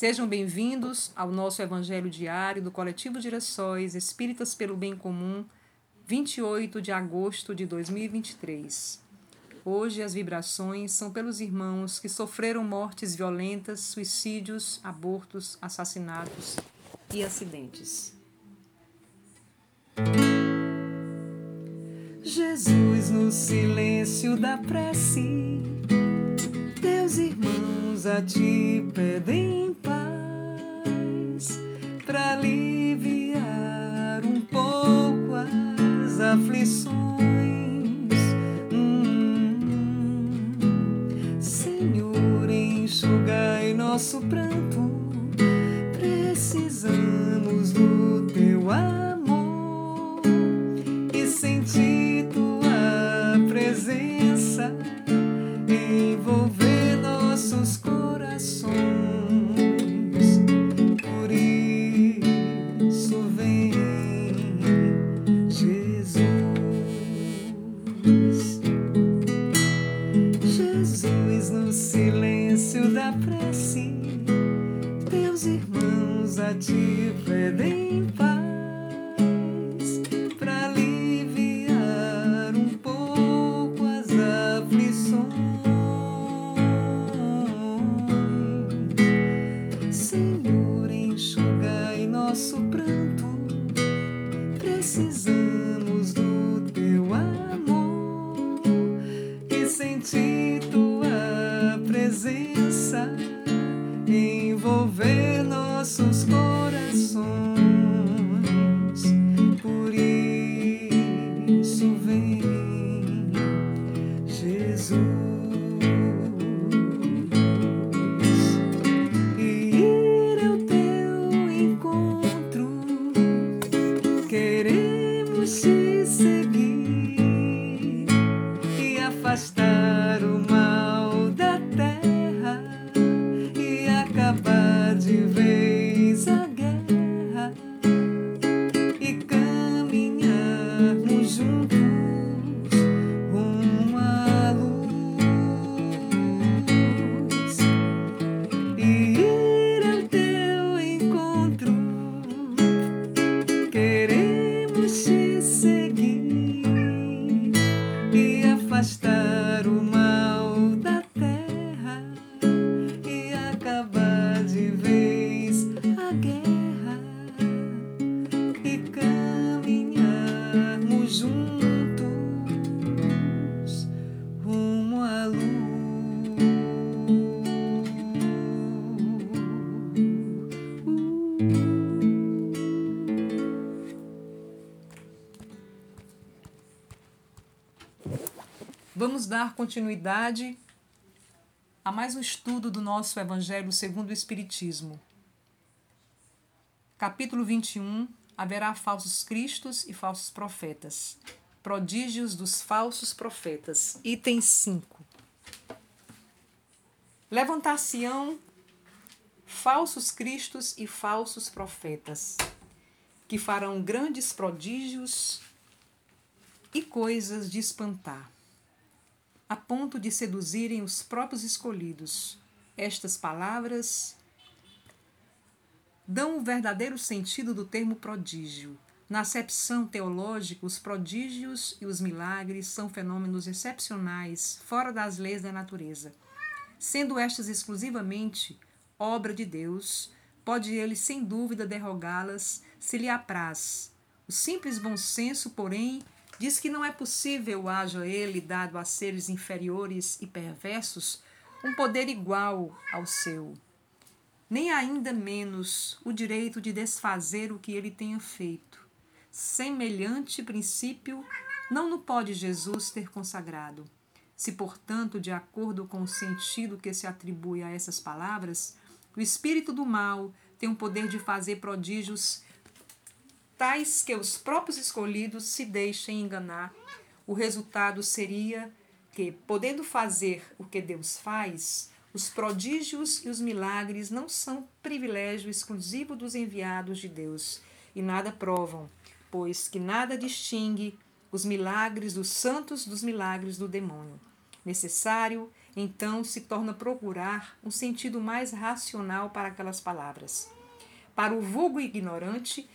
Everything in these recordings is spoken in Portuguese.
Sejam bem-vindos ao nosso Evangelho Diário do Coletivo Direções Espíritas pelo Bem Comum, 28 de agosto de 2023. Hoje as vibrações são pelos irmãos que sofreram mortes violentas, suicídios, abortos, assassinatos e acidentes. Jesus, no silêncio da prece, teus irmãos a ti pedem paz para aliviar um pouco as aflições. Hum, Senhor, enxugai nosso pranto, precisamos do teu amor e sentir tua presença envolver nossos corações. Por isso vem Jesus. Jesus no silêncio da prece, teus irmãos a ti pedem paz 19. Vamos dar continuidade a mais um estudo do nosso Evangelho segundo o Espiritismo. Capítulo 21: Haverá falsos cristos e falsos profetas. Prodígios dos falsos profetas. Item 5. Levantar-se-ão falsos cristos e falsos profetas, que farão grandes prodígios e coisas de espantar a ponto de seduzirem os próprios escolhidos. Estas palavras dão o verdadeiro sentido do termo prodígio. Na acepção teológica, os prodígios e os milagres são fenômenos excepcionais, fora das leis da natureza. Sendo estas exclusivamente obra de Deus, pode ele sem dúvida derrogá-las se lhe apraz. O simples bom senso, porém, diz que não é possível haja ele dado a seres inferiores e perversos um poder igual ao seu, nem ainda menos o direito de desfazer o que ele tenha feito. Semelhante princípio não no pode Jesus ter consagrado. Se, portanto, de acordo com o sentido que se atribui a essas palavras, o espírito do mal tem o poder de fazer prodígios tais que os próprios escolhidos se deixem enganar, o resultado seria que, podendo fazer o que Deus faz, os prodígios e os milagres não são privilégio exclusivo dos enviados de Deus e nada provam, pois que nada distingue os milagres dos santos dos milagres do demônio. Necessário, então, se torna procurar um sentido mais racional para aquelas palavras. Para o vulgo ignorante,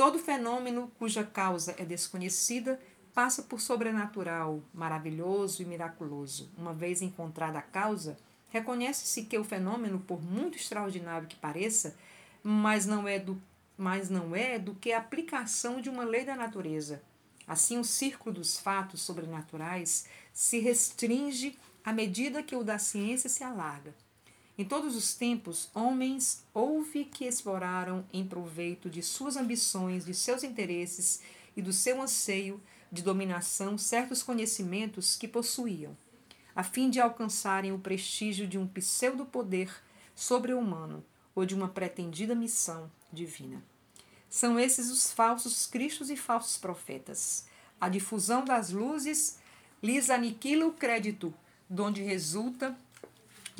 todo fenômeno cuja causa é desconhecida passa por sobrenatural, maravilhoso e miraculoso. Uma vez encontrada a causa, reconhece-se que o fenômeno, por muito extraordinário que pareça, mas não é do mas não é do que a aplicação de uma lei da natureza. Assim, o círculo dos fatos sobrenaturais se restringe à medida que o da ciência se alarga. Em todos os tempos, homens houve que exploraram em proveito de suas ambições, de seus interesses e do seu anseio de dominação certos conhecimentos que possuíam, a fim de alcançarem o prestígio de um pseudo-poder sobre-humano ou de uma pretendida missão divina. São esses os falsos cristos e falsos profetas. A difusão das luzes lhes aniquila o crédito, donde resulta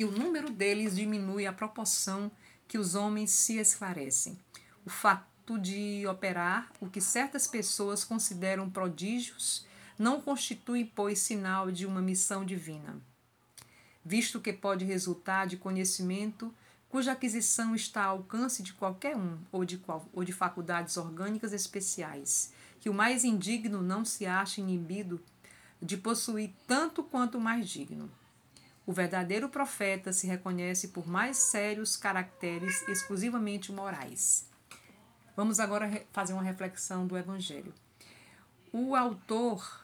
que o número deles diminui à proporção que os homens se esclarecem. O fato de operar o que certas pessoas consideram prodígios não constitui, pois, sinal de uma missão divina, visto que pode resultar de conhecimento cuja aquisição está ao alcance de qualquer um ou de, qual, ou de faculdades orgânicas especiais, que o mais indigno não se acha inibido de possuir tanto quanto o mais digno. O verdadeiro profeta se reconhece por mais sérios caracteres exclusivamente morais. Vamos agora fazer uma reflexão do Evangelho. O autor,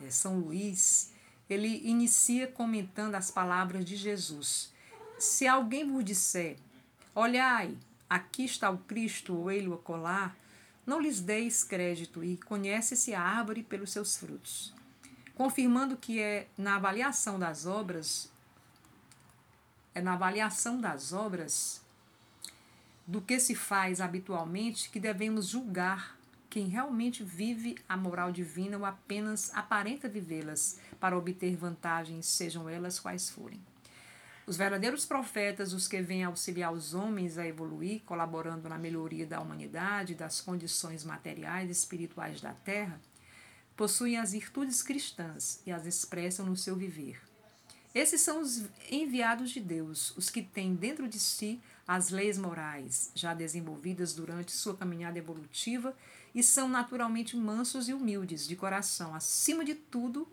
é, São Luís, ele inicia comentando as palavras de Jesus. Se alguém vos disser, olhai, aqui está o Cristo ou ele o colar, não lhes deis crédito e conhece-se a árvore pelos seus frutos. Confirmando que é na avaliação das obras, é na avaliação das obras do que se faz habitualmente que devemos julgar quem realmente vive a moral divina ou apenas aparenta vivê-las para obter vantagens, sejam elas quais forem. Os verdadeiros profetas, os que vêm auxiliar os homens a evoluir, colaborando na melhoria da humanidade, das condições materiais e espirituais da terra, possuem as virtudes cristãs e as expressam no seu viver. Esses são os enviados de Deus, os que têm dentro de si as leis morais, já desenvolvidas durante sua caminhada evolutiva, e são naturalmente mansos e humildes de coração, acima de tudo,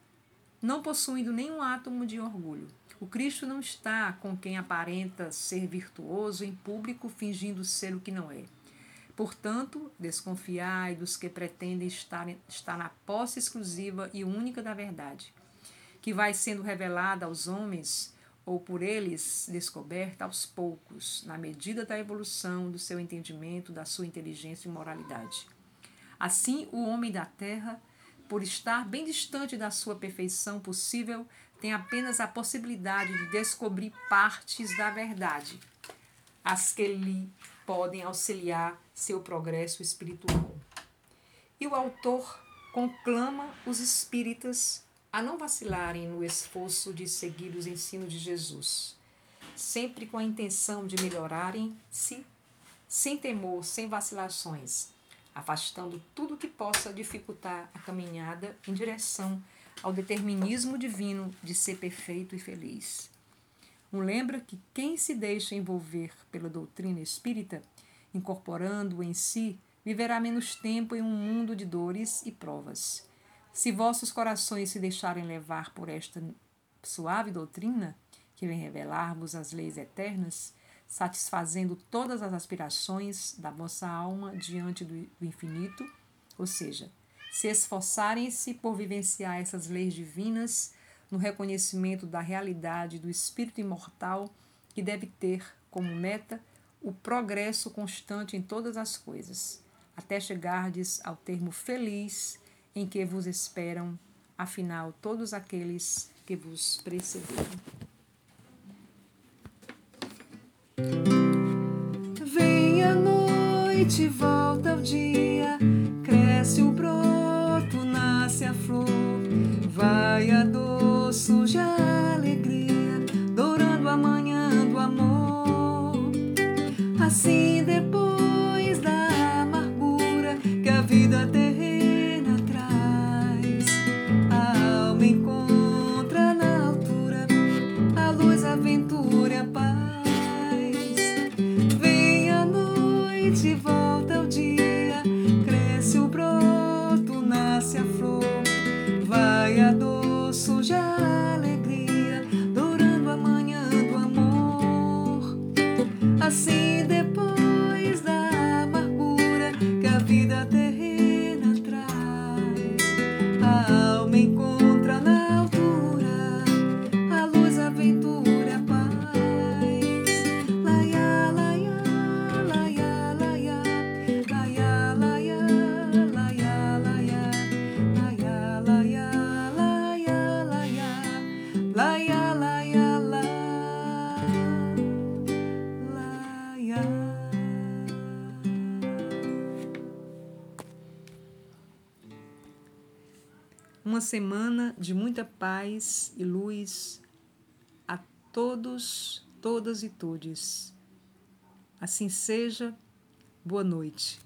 não possuindo nenhum átomo de orgulho. O Cristo não está com quem aparenta ser virtuoso em público, fingindo ser o que não é. Portanto, desconfiai dos que pretendem estar, estar na posse exclusiva e única da verdade que vai sendo revelada aos homens ou por eles descoberta aos poucos, na medida da evolução do seu entendimento, da sua inteligência e moralidade. Assim, o homem da terra, por estar bem distante da sua perfeição possível, tem apenas a possibilidade de descobrir partes da verdade, as que lhe podem auxiliar seu progresso espiritual. E o autor conclama os espíritas a não vacilarem no esforço de seguir os ensinos de Jesus, sempre com a intenção de melhorarem-se, sem temor, sem vacilações, afastando tudo que possa dificultar a caminhada em direção ao determinismo divino de ser perfeito e feliz. Um lembra que quem se deixa envolver pela doutrina espírita, incorporando-o em si, viverá menos tempo em um mundo de dores e provas se vossos corações se deixarem levar por esta suave doutrina, que vem revelar-vos as leis eternas, satisfazendo todas as aspirações da vossa alma diante do infinito, ou seja, se esforçarem-se por vivenciar essas leis divinas no reconhecimento da realidade do espírito imortal que deve ter como meta o progresso constante em todas as coisas, até chegardes ao termo feliz em que vos esperam, afinal, todos aqueles que vos precederam. Vem a noite, volta o dia, cresce o broto, nasce a flor, vai a dor, suja a alegria, dourando a manhã do amor. Assim Uma semana de muita paz e luz a todos, todas e todes. Assim seja, boa noite.